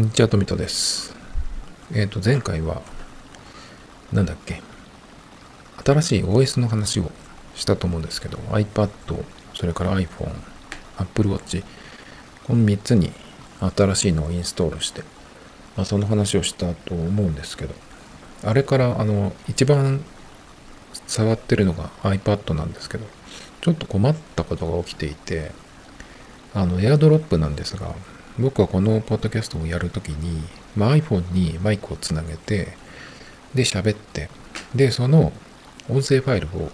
こんにちは、トミトです。えっ、ー、と、前回は、なんだっけ、新しい OS の話をしたと思うんですけど、iPad、それから iPhone、Apple Watch、この3つに新しいのをインストールして、まあ、その話をしたと思うんですけど、あれから、あの、一番触ってるのが iPad なんですけど、ちょっと困ったことが起きていて、あの、AirDrop なんですが、僕はこのポッドキャストをやるときに、まあ、iPhone にマイクをつなげて、で、喋って、で、その音声ファイルを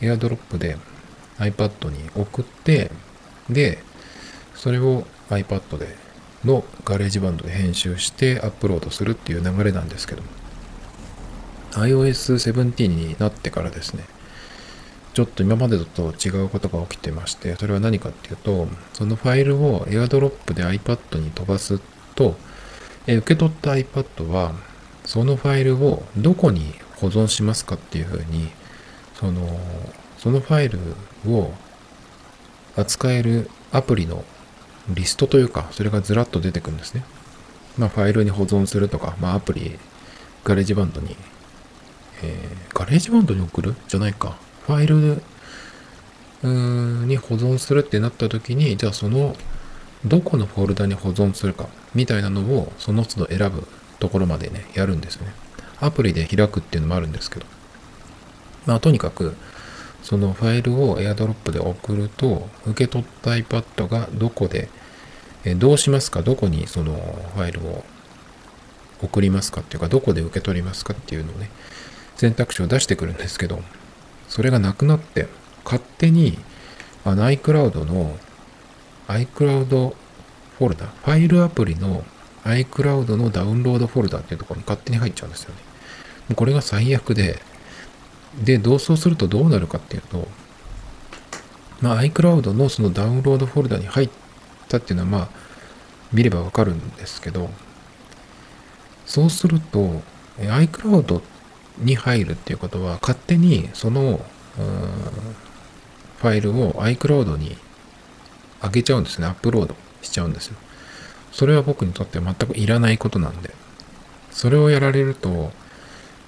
AirDrop で iPad に送って、で、それを iPad でのガレージバンドで編集してアップロードするっていう流れなんですけども。iOS17 になってからですねちょっと今までと違うことが起きてまして、それは何かっていうと、そのファイルを AirDrop で iPad に飛ばすと、え受け取った iPad は、そのファイルをどこに保存しますかっていうふうに、その、そのファイルを扱えるアプリのリストというか、それがずらっと出てくるんですね。まあ、ファイルに保存するとか、まあ、アプリ、ガレージバンドに、えー、ガレージバンドに送る？じゃないか。ファイルに保存するってなった時に、じゃあそのどこのフォルダに保存するかみたいなのをその都度選ぶところまでね、やるんですよね。アプリで開くっていうのもあるんですけど。まあとにかく、そのファイルを AirDrop で送ると、受け取った iPad がどこで、えどうしますか？どこにそのファイルを送りますか？っていうか、どこで受け取りますか？っていうのをね、選択肢を出してくるんですけど、それがなくなって、勝手にあの iCloud の iCloud フォルダ、ファイルアプリの iCloud のダウンロードフォルダっていうところに勝手に入っちゃうんですよね。もうこれが最悪で、で、同窓するとどうなるかっていうと、まあ iCloud のそのダウンロードフォルダに入ったっていうのはまあ見ればわかるんですけど、そうすると iCloud っに入るっていうことは勝手にそのファイルを iCloud に上げちゃうんですね。アップロードしちゃうんですよ。それは僕にとって全くいらないことなんで。それをやられると、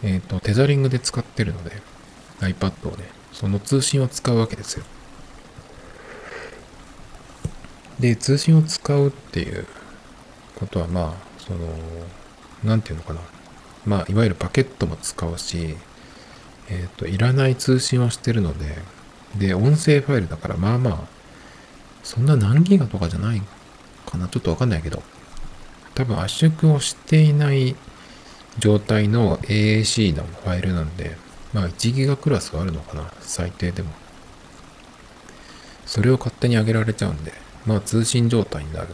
えっ、ー、と、テザリングで使ってるので、iPad をね、その通信を使うわけですよ。で、通信を使うっていうことは、まあ、その、なんていうのかな。まあ、いわゆるパケットも使うし、えっ、ー、と、いらない通信をしてるので、で、音声ファイルだから、まあまあ、そんな何ギガとかじゃないかな。ちょっとわかんないけど、多分圧縮をしていない状態の AAC のファイルなんで、まあ1ギガクラスはあるのかな。最低でも。それを勝手に上げられちゃうんで、まあ通信状態になる。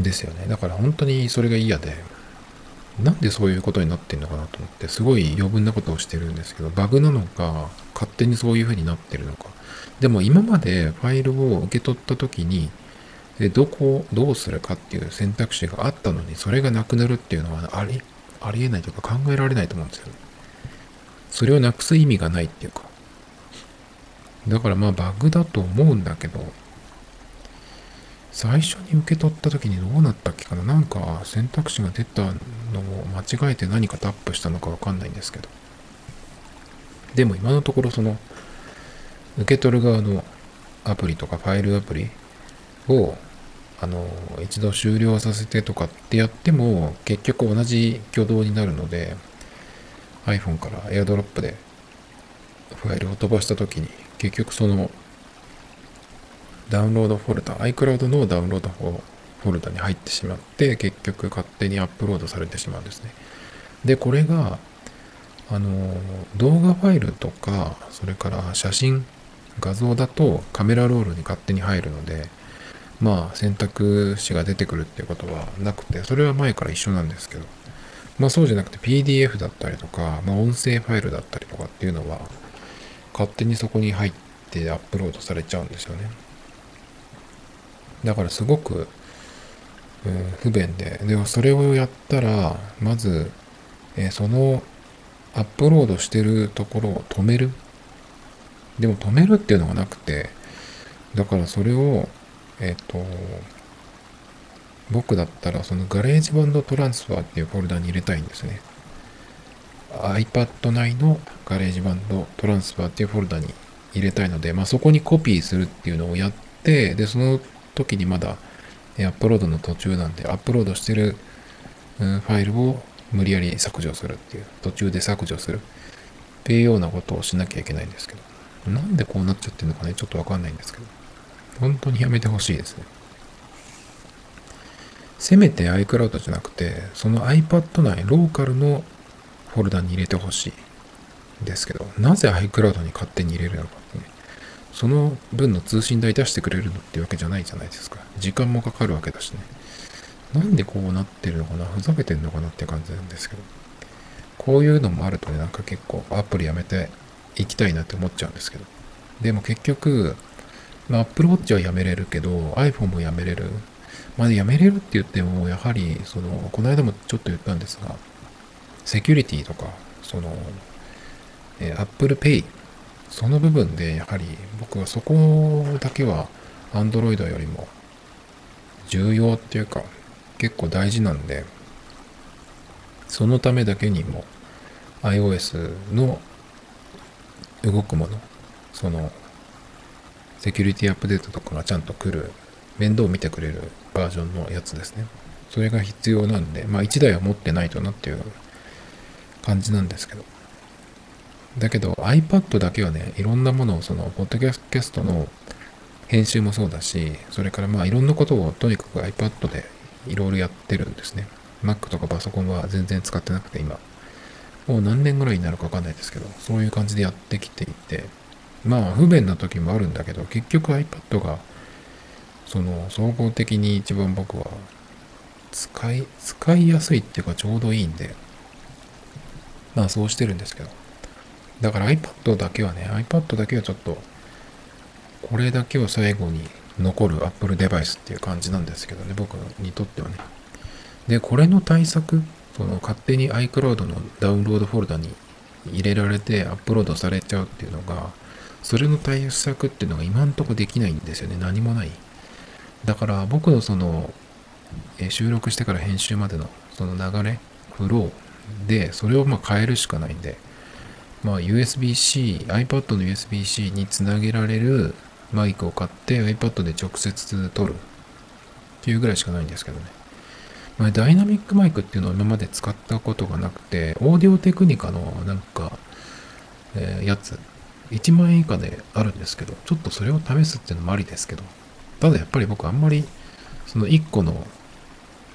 ですよね。だから本当にそれが嫌で、なんでそういうことになってんのかなと思って、すごい余分なことをしてるんですけど、バグなのか、勝手にそういう風になってるのか。でも今までファイルを受け取った時に、でどこをどうするかっていう選択肢があったのに、それがなくなるっていうのはあり、ありえないというか考えられないと思うんですよね。それをなくす意味がないっていうか。だからまあバグだと思うんだけど、最初に受け取った時にどうなったっけかな？なんか選択肢が出たのを間違えて何かタップしたのかわかんないんですけど。でも今のところその受け取る側のアプリとかファイルアプリをあの一度終了させてとかってやっても結局同じ挙動になるので iPhone から AirDrop でファイルを飛ばした時に結局そのダウンロードフォルダ、iCloud のダウンロードフォルダに入ってしまって、結局勝手にアップロードされてしまうんですね。で、これが、あの、動画ファイルとか、それから写真、画像だとカメラロールに勝手に入るので、まあ選択肢が出てくるっていうことはなくて、それは前から一緒なんですけど、まあそうじゃなくて PDF だったりとか、まあ音声ファイルだったりとかっていうのは、勝手にそこに入ってアップロードされちゃうんですよね。だからすごく、うん、不便で、でもそれをやったら、まず、えー、そのアップロードしてるところを止める。でも止めるっていうのがなくて、だからそれを、えっ、ー、と、僕だったらそのガレージバンドトランスファーっていうフォルダに入れたいんですね。iPad 内のガレージバンドトランスファーっていうフォルダに入れたいので、まあ、そこにコピーするっていうのをやって、で、その時にまだアップロードの途中なんで、アップロードしてる、ファイルを無理やり削除するっていう、途中で削除する。っていうようなことをしなきゃいけないんですけど、なんでこうなっちゃってるのかね、ちょっとわかんないんですけど、本当にやめてほしいですね。せめて iCloud じゃなくて、その iPad 内、ローカルのフォルダに入れてほしいですけど、なぜ iCloud に勝手に入れるのかってね、その分の通信代出してくれるのってわけじゃないじゃないですか。時間もかかるわけだしね。なんでこうなってるのかな？ふざけてんのかなって感じなんですけど。こういうのもあるとね、なんか結構アプリやめていきたいなって思っちゃうんですけど。でも結局、まあ、Apple Watch はやめれるけど、iPhone もやめれる。まあ、やめれるって言っても、やはり、その、この間もちょっと言ったんですが、セキュリティとか、その、え、Apple Pay、その部分で、やはり僕はそこだけは Android よりも重要っていうか、結構大事なんで、そのためだけにも iOS の動くもの、そのセキュリティアップデートとかがちゃんと来る面倒を見てくれるバージョンのやつですね。それが必要なんで、まあ1台は持ってないとなっていう感じなんですけど。だけど iPad だけはね、いろんなものをその、ポッドキャストの編集もそうだし、それからまあいろんなことをとにかく iPad でいろいろやってるんですね。Mac とかパソコンは全然使ってなくて今、もう何年ぐらいになるかわかんないですけど、そういう感じでやってきていて、まあ不便な時もあるんだけど、結局 iPad がその総合的に一番僕は使い、使いやすいっていうかちょうどいいんで、まあそうしてるんですけど。だから iPad だけはね、iPad だけはちょっと、これだけを最後に残る Apple デバイスっていう感じなんですけどね、僕にとってはね。で、これの対策、その勝手に iCloud のダウンロードフォルダに入れられてアップロードされちゃうっていうのが、それの対策っていうのが今んとこできないんですよね。何もない。だから僕のその、え収録してから編集までのその流れ、フローで、それをまあ変えるしかないんで、まあ USB-C、iPad の USB-C につなげられるマイクを買って iPad で直接撮るっていうぐらいしかないんですけどね。まあ、ダイナミックマイクっていうのを今まで使ったことがなくて、オーディオテクニカのなんか、えー、やつ、1万円以下であるんですけど、ちょっとそれを試すっていうのもありですけど、ただやっぱり僕あんまりその1個の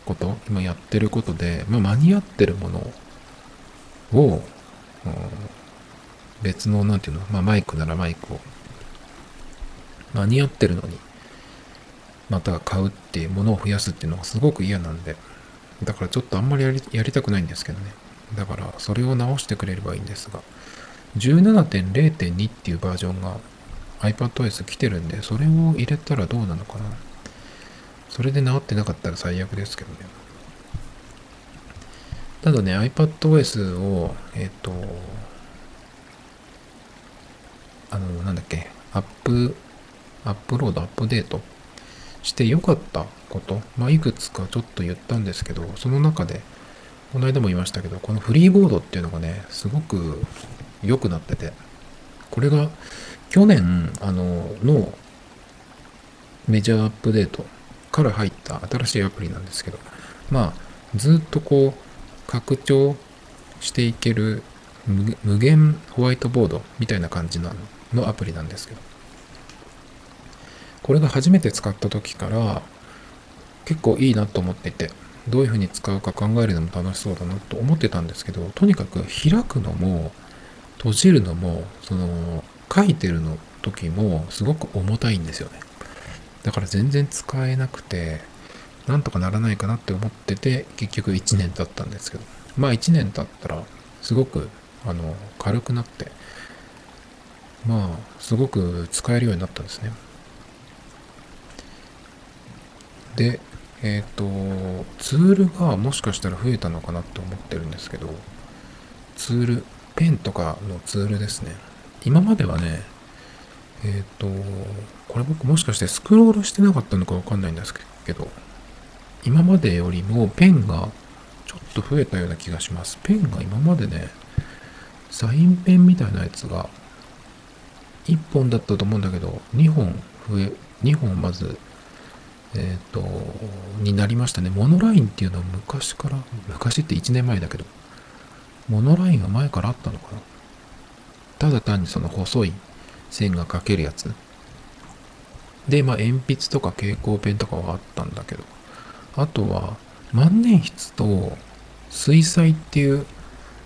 こと、今やってることで、まあ、間に合ってるものを、うん、別の、なんていうの、まあ、マイクならマイクを、間に合ってるのに、また買うっていうものを増やすっていうのがすごく嫌なんで、だからちょっとあんまりやりやりたくないんですけどね。だからそれを直してくれればいいんですが、17.0.2っていうバージョンが iPadOS 来てるんで、それを入れたらどうなのかな。それで直ってなかったら最悪ですけどね。ただね、iPadOS を、えっ、ー、と、あの、なんだっけ、アップ、アップロード、アップデートして良かったこと、まあ、いくつかちょっと言ったんですけど、その中で、この間も言いましたけど、このフリーボードっていうのがね、すごく良くなってて、これが去年、あの、のメジャーアップデートから入った新しいアプリなんですけど、まあ、ずっとこう、拡張していける無限ホワイトボードみたいな感じなの。のアプリなんですけど、これが初めて使った時から結構いいなと思っていて、どういうふうに使うか考えるのも楽しそうだなと思ってたんですけど、とにかく開くのも閉じるのも、その書いてるの時もすごく重たいんですよね。だから全然使えなくて、なんとかならないかなって思ってて、結局1年経ったんですけど、まあ1年経ったらすごくあの軽くなって、まあすごく使えるようになったんですね。で、えっ、ー、と、ツールがもしかしたら増えたのかなって思ってるんですけど、ツール、ペンとかのツールですね。今まではね、えっ、ー、と、これ僕もしかしてスクロールしてなかったのかわかんないんですけど、今までよりもペンがちょっと増えたような気がします。ペンが今までね、サインペンみたいなやつが1本だったと思うんだけど、2本増え、2本まず、えっ、と、になりましたね。モノラインっていうのは昔から、昔って1年前だけど、モノラインが前からあったのかなただ単にその細い線が描けるやつ。で、まあ鉛筆とか蛍光ペンとかはあったんだけど、あとは万年筆と水彩っていう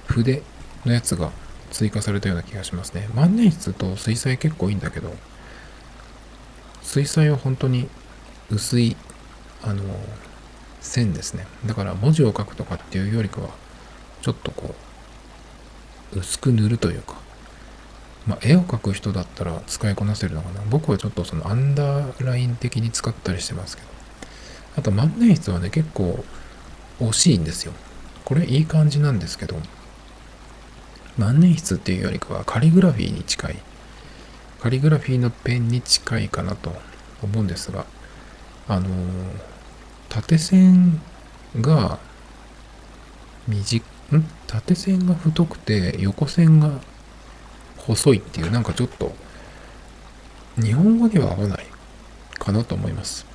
筆のやつが追加されたような気がしますね。万年筆と水彩結構いいんだけど、水彩は本当に薄い、あの、線ですね。だから文字を書くとかっていうよりかは、ちょっとこう、薄く塗るというか、まあ、絵を描く人だったら使いこなせるのかな。僕はちょっとそのアンダーライン的に使ったりしてますけど。あと万年筆はね、結構惜しいんですよ。これいい感じなんですけど、万年筆っていうよりかはカリグラフィーに近い、カリグラフィーのペンに近いかなと思うんですが、あの、縦線が短ん？縦線が太くて横線が細いっていうなんかちょっと日本語には合わないかなと思います。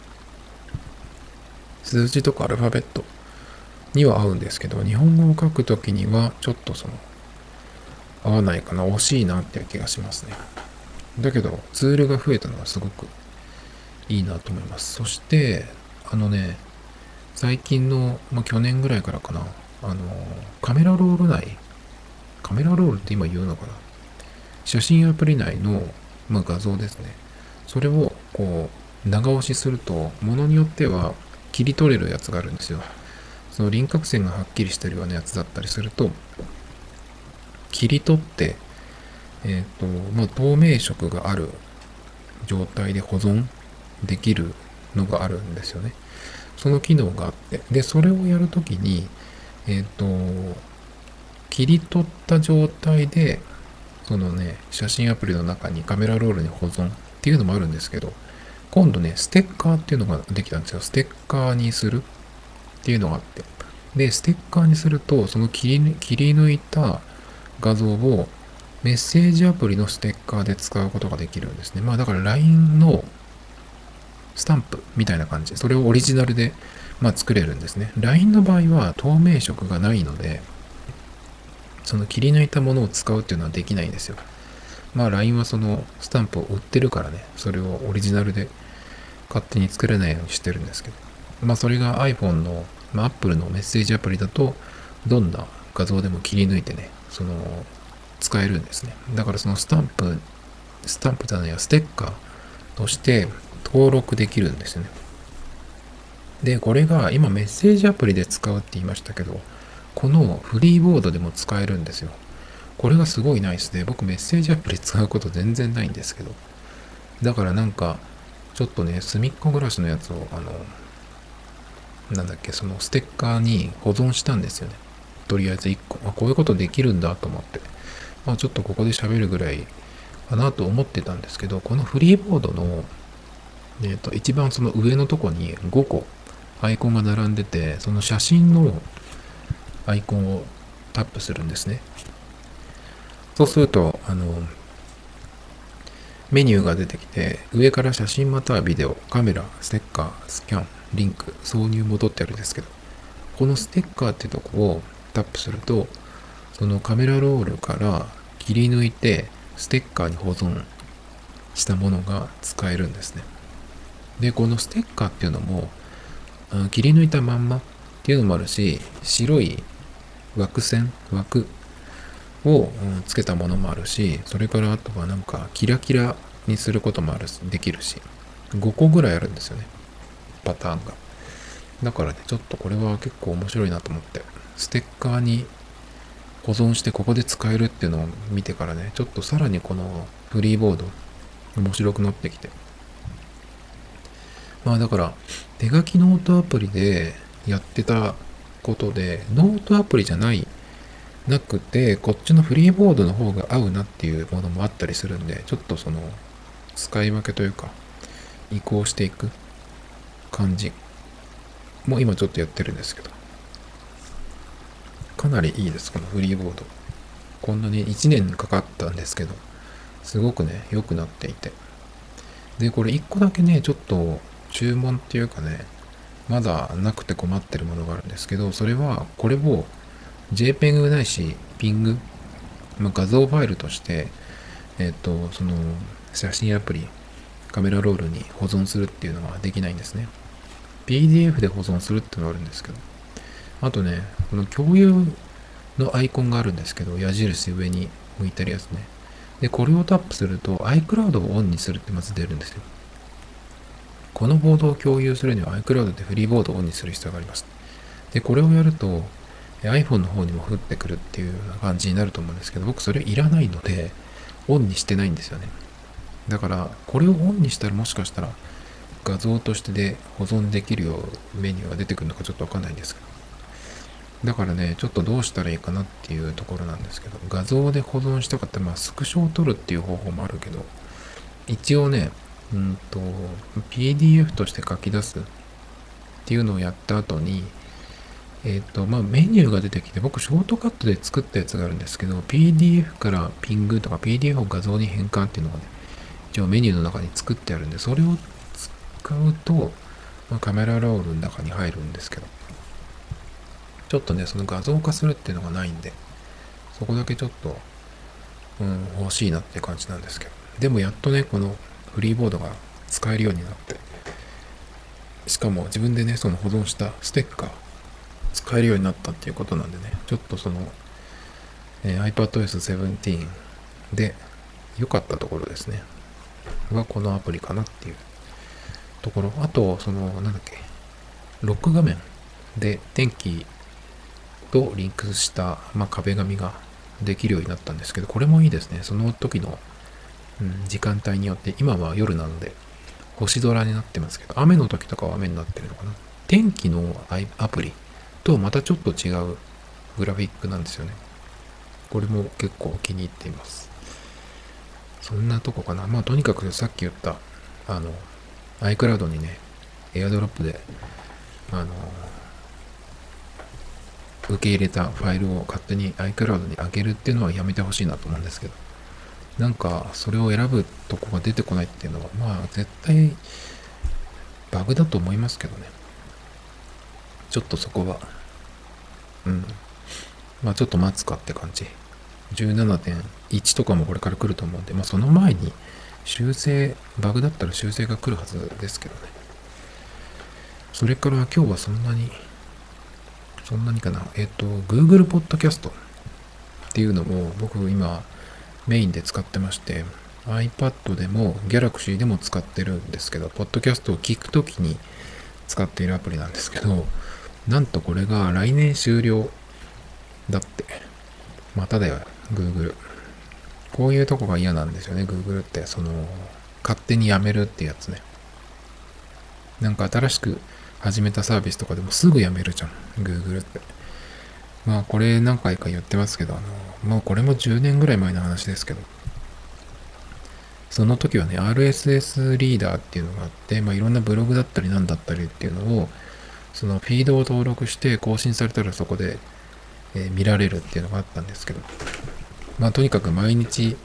数字とかアルファベットには合うんですけど、日本語を書くときにはちょっとその合わないかな、惜しいなっていう気がしますね。だけど、ツールが増えたのはすごくいいなと思います。そして、あのね、最近の、まあ、去年ぐらいからかな、あの、カメラロール内、カメラロールって今言うのかな写真アプリ内の、まあ、画像ですね。それをこう長押しすると、ものによっては切り取れるやつがあるんですよ。その輪郭線がはっきりしてるようなやつだったりすると、切り取って、えっ、ー、と、まあ、透明色がある状態で保存できるのがあるんですよね。その機能があって、で、それをやるときに、えっ、ー、と、切り取った状態でそのね、写真アプリの中にカメラロールに保存っていうのもあるんですけど、今度ね、ステッカーっていうのができたんですよ。ステッカーにするっていうのがあって。で、ステッカーにすると、その切り切り抜いた画像をメッセージアプリのステッカーで使うことができるんですね。まあだから LINE のスタンプみたいな感じ。それをオリジナルで、まあ、作れるんですね。LINE の場合は透明色がないので、その切り抜いたものを使うっていうのはできないんですよ。まあ LINE はそのスタンプを売ってるからね、それをオリジナルで勝手に作れないようにしてるんですけど。まあそれが iPhone の、まあ、Apple のメッセージアプリだと、どんな画像でも切り抜いてね、その、使えるんですね。だからそのスタンプ、スタンプだねやステッカーとして登録できるんですよね。で、これが今メッセージアプリで使うって言いましたけど、このフリーボードでも使えるんですよ。これがすごいナイスで、僕メッセージアプリ使うこと全然ないんですけど。だからなんか、ちょっとね、隅っこ暮らしのやつを、あの、なんだっけ、そのステッカーに保存したんですよね。とりあえず1個。あ、こういうことできるんだと思って。まあちょっとここで喋るぐらいかなと思ってたんですけど、このフリーボードの、えっ、ー、と、一番その上のとこに5個アイコンが並んでて、その写真のアイコンをタップするんですね。そうすると、あの、メニューが出てきて、上から写真またはビデオ、カメラ、ステッカー、スキャン、リンク、挿入戻ってあるんですけど、このステッカーってとこをタップすると、そのカメラロールから切り抜いて、ステッカーに保存したものが使えるんですね。で、このステッカーっていうのも、切り抜いたまんまっていうのもあるし、白い枠線、枠をつけたものもあるし、それからあとはなんかキラキラにすることもあるできるし、5個ぐらいあるんですよね。パターンが。だからね、ちょっとこれは結構面白いなと思って、ステッカーに保存してここで使えるっていうのを見てからね、ちょっとさらにこのフリーボード面白くなってきて。まあだから、手書きノートアプリでやってたことで、ノートアプリじゃない、なくて、こっちのフリーボードの方が合うなっていうものもあったりするんで、ちょっとその、使い分けというか、移行していく感じも今ちょっとやってるんですけど、かなりいいです、このフリーボード。こんなに1年かかったんですけど、すごくね、良くなっていて。で、これ1個だけね、ちょっと注文っていうかね、まだなくて困ってるものがあるんですけど、それはこれを JPEG ないし PING、まあ、画像ファイルとして、えっ、と、その写真アプリ、カメラロールに保存するっていうのができないんですね。PDF で保存するっていうのがあるんですけど。あとね、この共有のアイコンがあるんですけど、矢印上に向いてるやつね。で、これをタップすると iCloud をオンにするってまず出るんですよ。このボードを共有するには iCloud でフリーボードをオンにする必要があります。で、これをやると iPhone の方にも降ってくるっていう感じになると思うんですけど、僕それいらないので、オンにしてないんですよね。だから、これをオンにしたらもしかしたら画像としてで保存できるようメニューが出てくるのかちょっとわかんないんですけど。だからね、ちょっとどうしたらいいかなっていうところなんですけど、画像で保存したかったら、まあ、スクショを撮るっていう方法もあるけど、一応ね、うんと、PDF として書き出すっていうのをやった後に、えっ、ー、と、まあ、メニューが出てきて、僕、ショートカットで作ったやつがあるんですけど、PDF からピングとか PDF を画像に変換っていうのがね、一応メニューの中に作ってあるんで、それを使うと、まあ、カメラロールの中に入るんですけど、ちょっとね、その画像化するっていうのがないんで、そこだけちょっと、うん、欲しいなって感じなんですけど。でもやっとね、このフリーボードが使えるようになって、しかも自分でね、その保存したステッカー使えるようになったっていうことなんでね、ちょっとその、えー、iPadOS 17で良かったところですね。がこのアプリかなっていうところ。あと、その、なんだっけ、ロック画面で天気とリンクした、まあ、壁紙ができるようになったんですけど、これもいいですね。その時の、うん、時間帯によって、今は夜なので、星空になってますけど、雨の時とかは雨になってるのかな。天気のアプリとまたちょっと違うグラフィックなんですよね。これも結構気に入っています。そんなとこかな。まあとにかくさっき言った、あの、iCloud にね、AirDrop で、あの、受け入れたファイルを勝手に iCloud に上げるっていうのはやめてほしいなと思うんですけど。なんか、それを選ぶとこが出てこないっていうのは、まあ、絶対、バグだと思いますけどね。ちょっとそこは、うん。まあ、ちょっと待つかって感じ。17.1とかもこれから来ると思うんで、まあその前に修正、バグだったら修正が来るはずですけどね。それから今日はそんなに、そんなにかな。えっ、と、Google Podcast っていうのも僕今メインで使ってまして、iPad でも Galaxy でも使ってるんですけど、ポッドキャストを聞くときに使っているアプリなんですけど、なんとこれが来年終了だって。まただよ。Google。こういうとこが嫌なんですよね、Google って。その、勝手にやめるってやつね。なんか新しく始めたサービスとかでもすぐやめるじゃん、Google って。まあこれ何回か言ってますけど、あの、もうこれも10年ぐらい前の話ですけど、その時はね、RSS リーダーっていうのがあって、まあいろんなブログだったり何だったりっていうのを、そのフィードを登録して更新されたらそこでえ、見られるっていうのがあったんですけど、まあとにかく毎日、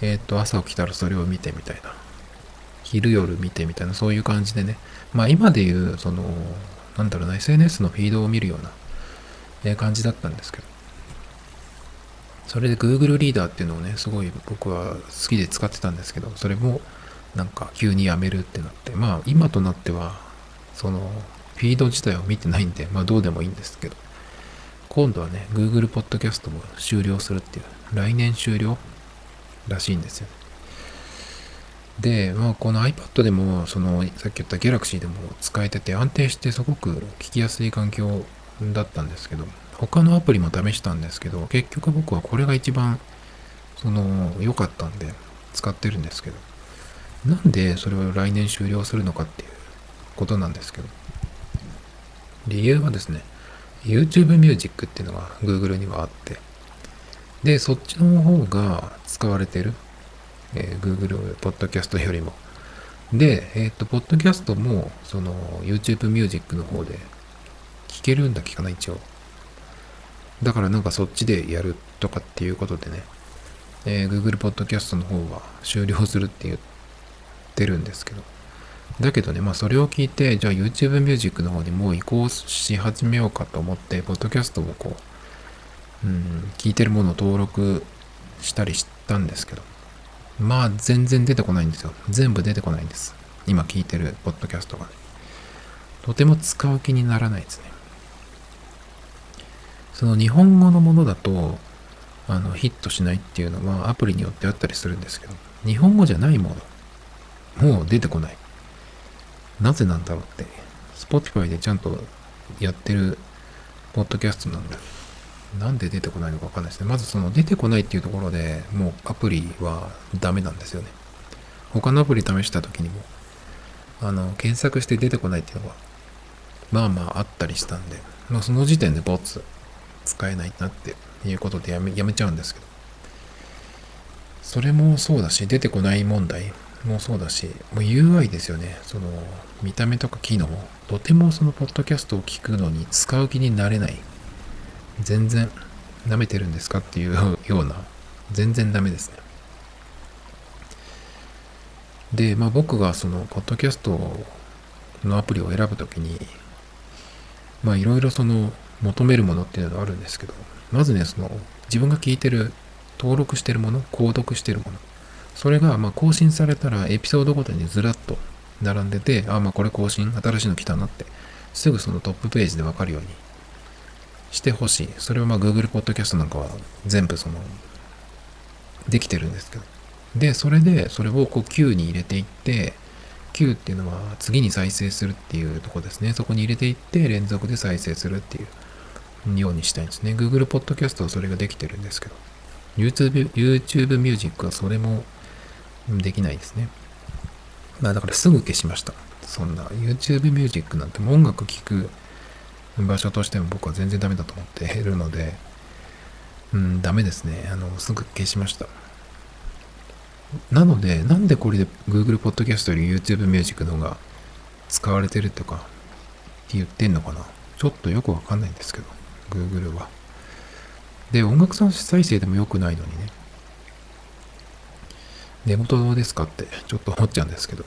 えっ、ー、と、朝起きたらそれを見てみたいな。昼夜見てみたいな、そういう感じでね。まあ今で言う、その、なんだろうな、SNS のフィードを見るような、え、感じだったんですけど。それで Google リーダーっていうのをね、すごい僕は好きで使ってたんですけど、それもなんか急にやめるってなって、まあ今となっては、その、フィード自体を見てないんで、まあどうでもいいんですけど、今度はね、Google Podcast も終了するっていう、来年終了らしいんですよね。で、まあ、この iPad でも、その、さっき言った Galaxy でも使えてて、安定してすごく聞きやすい環境だったんですけど、他のアプリも試したんですけど、結局僕はこれが一番、その、良かったんで、使ってるんですけど、なんでそれを来年終了するのかっていうことなんですけど、理由はですね、YouTube Music っていうのが Google にはあって、で、そっちの方が使われてる。えー、Google Podcast よりも。で、えっ、ー、と、Podcast も、その YouTube Music の方で聞けるんだっけかな、一応。だからなんかそっちでやるとかっていうことでね、えー、Google Podcast の方は終了するって言ってるんですけど。だけどね、まあそれを聞いて、じゃあ YouTube Music の方にもう移行し始めようかと思って、ポッドキャストをこう、うん、聞いてるものを登録したりしたんですけど、まあ全然出てこないんですよ。全部出てこないんです。今聞いてるポッドキャストがね。とても使う気にならないですね。その日本語のものだと、あの、ヒットしないっていうのはアプリによってあったりするんですけど、日本語じゃないもの、もう出てこない。なぜなんだろうって、Spotify でちゃんとやってるポッドキャストなんだ。なんで出てこないのかわかんないですね。まずその出てこないっていうところでもうアプリはダメなんですよね。他のアプリ試した時にも、あの、検索して出てこないっていうのが、まあまああったりしたんで、まあその時点でボツ使えないなっていうことでやめやめちゃうんですけど。それもそうだし、出てこない問題もそうだし、もう UI ですよね。その、見た目とか機能、とてもそのポッドキャストを聞くのに使う気になれない。全然舐めてるんですかっていう ような、全然ダメですね。で、まあ僕がその、ポッドキャストのアプリを選ぶときに、まあいろいろその、求めるものっていうのがあるんですけど、まずね、その、自分が聞いてる、登録してるもの、購読してるもの、それが、まあ更新されたらエピソードごとにずらっと並んでて、あ、まあこれ更新、新しいの来たなって、すぐそのトップページでわかるようにしてほしい。それはまあ Google Podcast なんかは全部その、できてるんですけど。で、それで、それをこう Q に入れていって、Q っていうのは次に再生するっていうとこですね。そこに入れていって連続で再生するっていうようにしたいんですね。Google Podcast はそれができてるんですけど。YouTube, YouTube Music はそれもできないですね。まあだからすぐ消しました。そんな YouTube Music なんても音楽聴く場所としても僕は全然ダメだと思っているので、うん、ダメですね。あの、すぐ消しました。なので、なんでこれで Google Podcast より YouTube Music の方が使われてるとかって言ってんのかなちょっとよくわかんないんですけど、Google は。で、音楽再生でも良くないのにね。寝言ですかってちょっと思っちゃうんですけど。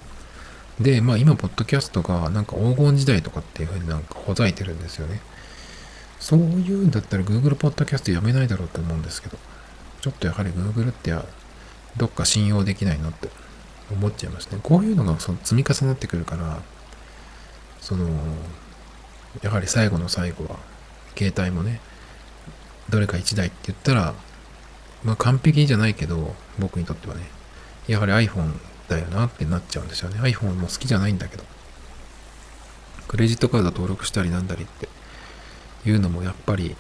で、まあ今、ポッドキャストがなんか黄金時代とかっていうふうになんかほざいてるんですよね。そういうんだったら Google Podcast やめないだろうと思うんですけど、ちょっとやはり Google ってどっか信用できないなって思っちゃいますね。こういうのがその積み重なってくるから、その、やはり最後の最後は、携帯もね、どれか1台って言ったら、まあ完璧じゃないけど、僕にとってはね、やはり iPhone だよなってなっちゃうんですよね。iPhone も好きじゃないんだけど。クレジットカード登録したりなんだりっていうのもやっぱり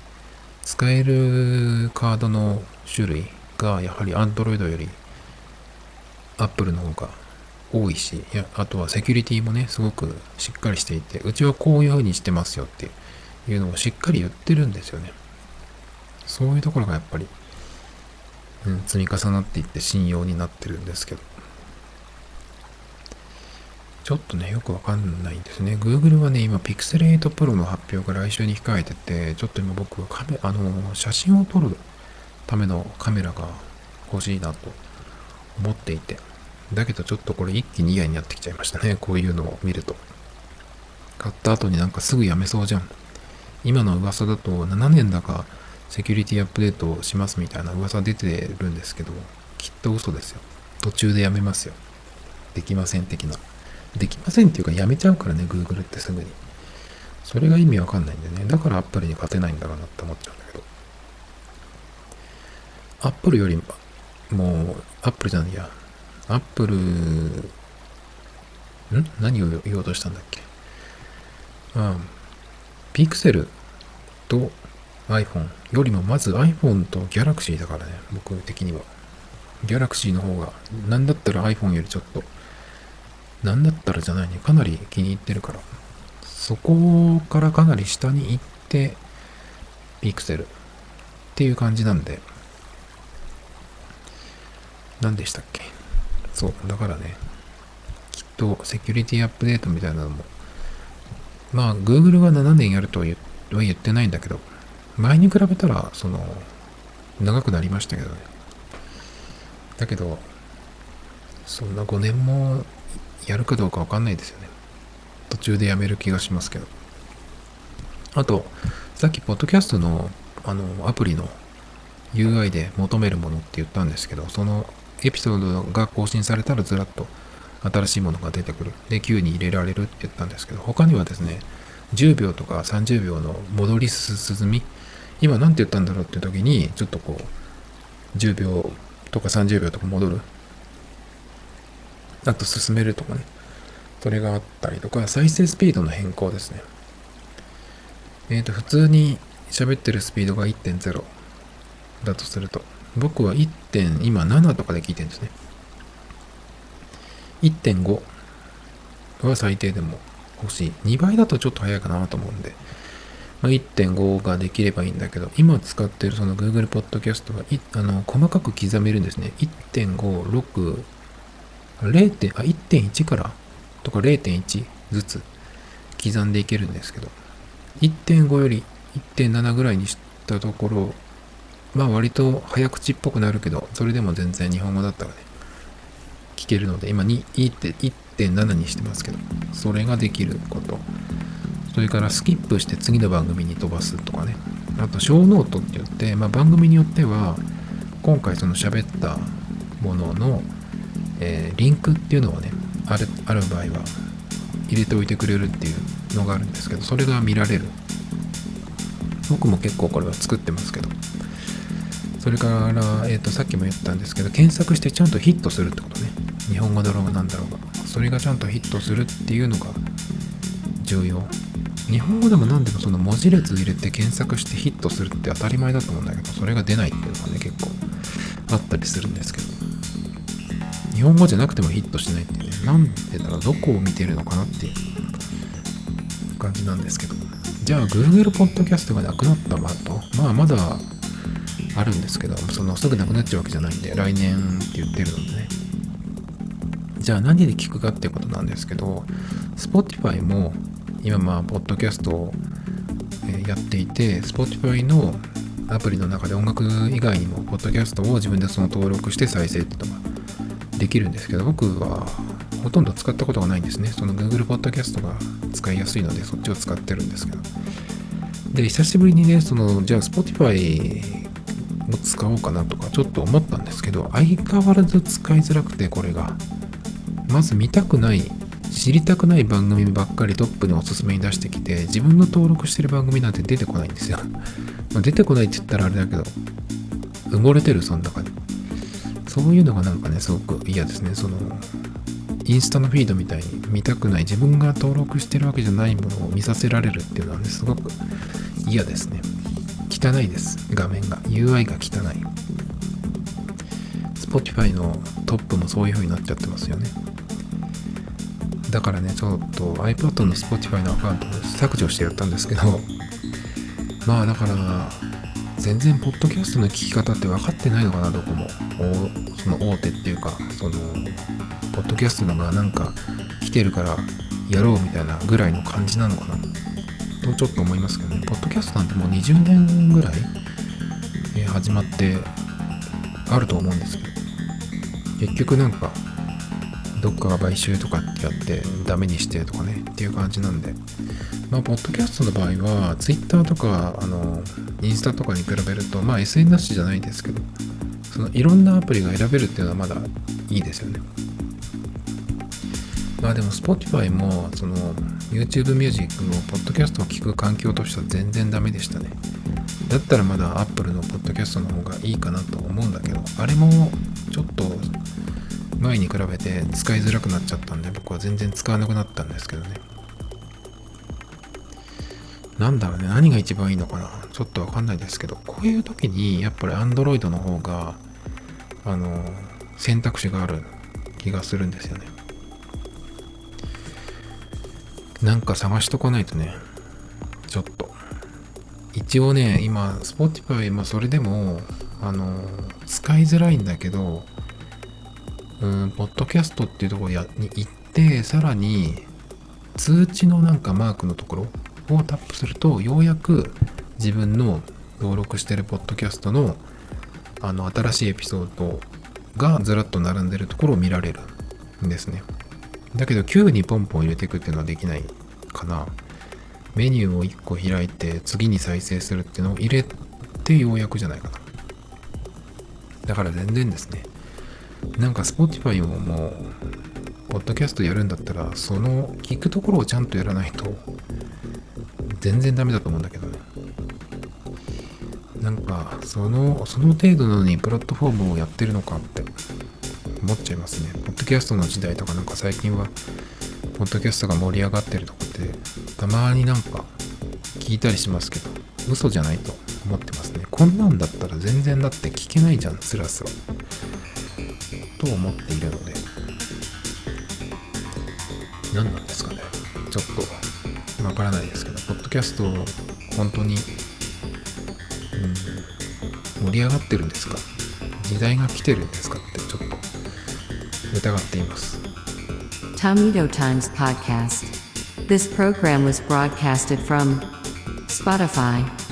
使えるカードの種類がやはり Android より Apple の方が多いし、いやあとはセキュリティもね、すごくしっかりしていて、うちはこういう風にしてますよっていうのをしっかり言ってるんですよね。そういうところがやっぱり、うん、積み重なっていって信用になってるんですけど。ちょっとね、よくわかんないんですね。Google はね、今 Pixel 8 Pro の発表が来週に控えてて、ちょっと今僕はカメ、あの、写真を撮るためのカメラが欲しいなと思っていて。だけどちょっとこれ一気に嫌になってきちゃいましたね。こういうのを見ると。買った後になんかすぐやめそうじゃん。今の噂だと7年だかセキュリティアップデートしますみたいな噂出てるんですけど、きっと嘘ですよ。途中でやめますよ。できません的な。できませんっていうかやめちゃうからね、Google ってすぐに。それが意味わかんないんでね。だから Apple に勝てないんだろうなって思っちゃうんだけど。Apple よりもう、Apple じゃないや。Apple、ん？何を言おうとしたんだっけ？ああ、Pixel と iPhone よりもまず iPhone と Galaxy だからね、僕的には。Galaxy の方が、なんだったら iPhone よりちょっと、なんだったらじゃないね、かなり気に入ってるから。そこからかなり下に行って、Pixel っていう感じなんで、何でしたっけ？そう、だからね、きっとセキュリティアップデートみたいなのも、まあ、Google が7年やるとは言ってないんだけど、前に比べたら、その、長くなりましたけどね。だけど、そんな5年もやるかどうかわかんないですよね。途中でやめる気がしますけど。あと、さっき、ポッドキャストの、あの、アプリの UI で求めるものって言ったんですけど、そのエピソードが更新されたらずらっと新しいものが出てくる。で、Q に入れられるって言ったんですけど、他にはですね、10秒とか30秒の戻り進み、今何て言ったんだろうっていう時に、ちょっとこう、10秒とか30秒とか戻る。あと進めるとかね。それがあったりとか、再生スピードの変更ですね。えっ、ー、と、普通に喋ってるスピードが1.0だとすると、僕は1点、今7とかで聞いてるんですね。1.5は最低でも欲しい。2倍だとちょっと早いかなと思うんで、まあ、1.5ができればいいんだけど、今使ってるその Google Podcast はあの細かく刻めるんですね。1.5、6、1.1からとか0.1ずつ刻んでいけるんですけど、1.5より1.7ぐらいにしたところ、まあ割と早口っぽくなるけど、それでも全然日本語だったらね、聞けるので、今に1.7にしてますけど、それができること。それからスキップして次の番組に飛ばすとかね。あと、小ノートって言って、まあ、番組によっては、今回その喋ったものの、えー、リンクっていうのをね、あるある場合は入れておいてくれるっていうのがあるんですけど、それが見られる。僕も結構これは作ってますけど。それから、えー、とさっきも言ったんですけど、検索してちゃんとヒットするってことね。日本語だろうが何だろうが。それがちゃんとヒットするっていうのが重要。日本語でも何でもその文字列入れて検索してヒットするって当たり前だと思うんだけど、それが出ないっていうのがね、結構あったりするんですけど。日本語じゃなくてもヒットしないってね、なんでだろう、どこを見てるのかなっていう感じなんですけど。じゃあ、Google Podcast がなくなったわと。まあ、まだあるんですけど、そのすぐなくなっちゃうわけじゃないんで、来年って言ってるのでね。じゃあ何で聞くかってことなんですけど、Spotify も今まあ、ポッドキャストをやっていて、Spotify のアプリの中で音楽以外にも、ポッドキャストを自分でその登録して再生っていうのができるんですけど、僕はほとんど使ったことがないんですね。その Google Podcast が使いやすいので、そっちを使ってるんですけど。で、久しぶりにね、その、じゃあ Spotify を使おうかなとかちょっと思ったんですけど、相変わらず使いづらくて、これが。まず見たくない、知りたくない番組ばっかりトップにおすすめに出してきて、自分の登録してる番組なんて出てこないんですよ。ま、出てこないって言ったらあれだけど、埋もれてる、その中に。そういうのがなんかね、すごく嫌ですね。その、インスタのフィードみたいに見たくない、自分が登録してるわけじゃないものを見させられるっていうのはね、すごく嫌ですね。汚いです。画面が。UI が汚い。Spotify のトップもそういう風になっちゃってますよね。だからね、ちょっと iPad の Spotify のアカウントを削除してやったんですけど、まあだから、全然ポッドキャストの聞き方って分かってないのかな、どこも。その大手っていうか、その、ポッドキャストのがなんか来てるからやろうみたいなぐらいの感じなのかな。とちょっと思いますけどね、ポッドキャストなんてもう20年ぐらい、え、始まってあると思うんですけど、結局なんか、どっかが買収とかってやってダメにしてとかねっていう感じなんで、まあ、ポッドキャストの場合は、Twitter とか、あの、インスタとかに比べると、まあ SNS じゃないですけど、そのいろんなアプリが選べるっていうのはまだいいですよね。まあでも Spotify もその YouTube Music のポッドキャストを聞く環境としては全然ダメでしたね。だったらまだ Apple のポッドキャストの方がいいかなと思うんだけど、あれもちょっと前に比べて使いづらくなっちゃったんで、僕は全然使わなくなったんですけどね。なんだろうね、何が一番いいのかなちょっとわかんないですけど、こういう時にやっぱり Android の方が、あの、選択肢がある気がするんですよね。なんか探しとかないとね、ちょっと。一応ね、今、Spotify、まあそれでも、あの、使いづらいんだけど、うん、ポッドキャストっていうところに行って、さらに、通知のなんかマークのところをタップするとようやく自分の登録してるポッドキャストのあの新しいエピソードがずらっと並んでるところを見られるんですね。だけど急にポンポン入れていくっていうのはできないかな。メニューを1個開いて次に再生するっていうのを入れてようやくじゃないかな。だから全然ですね。なんか Spotify ももうポッドキャストやるんだったらその聞くところをちゃんとやらないと全然ダメだと思うんだけどね。なんかそのその程度なのにプラットフォームをやってるのかって思っちゃいますね。ポッドキャストの時代とかなんか最近はポッドキャストが盛り上がってるとかってたまになんか聞いたりしますけど嘘じゃないと思ってますね。こんなんだったら全然だって聞けないじゃんスラスラ。と思っているので何なんですかねちょっとわからないですけどポッドキャスト本当に、うん、盛り上がってるんですか時代が来てるんですかってちょっと疑っています Tomito Times Podcast. This program was broadcasted from Spotify.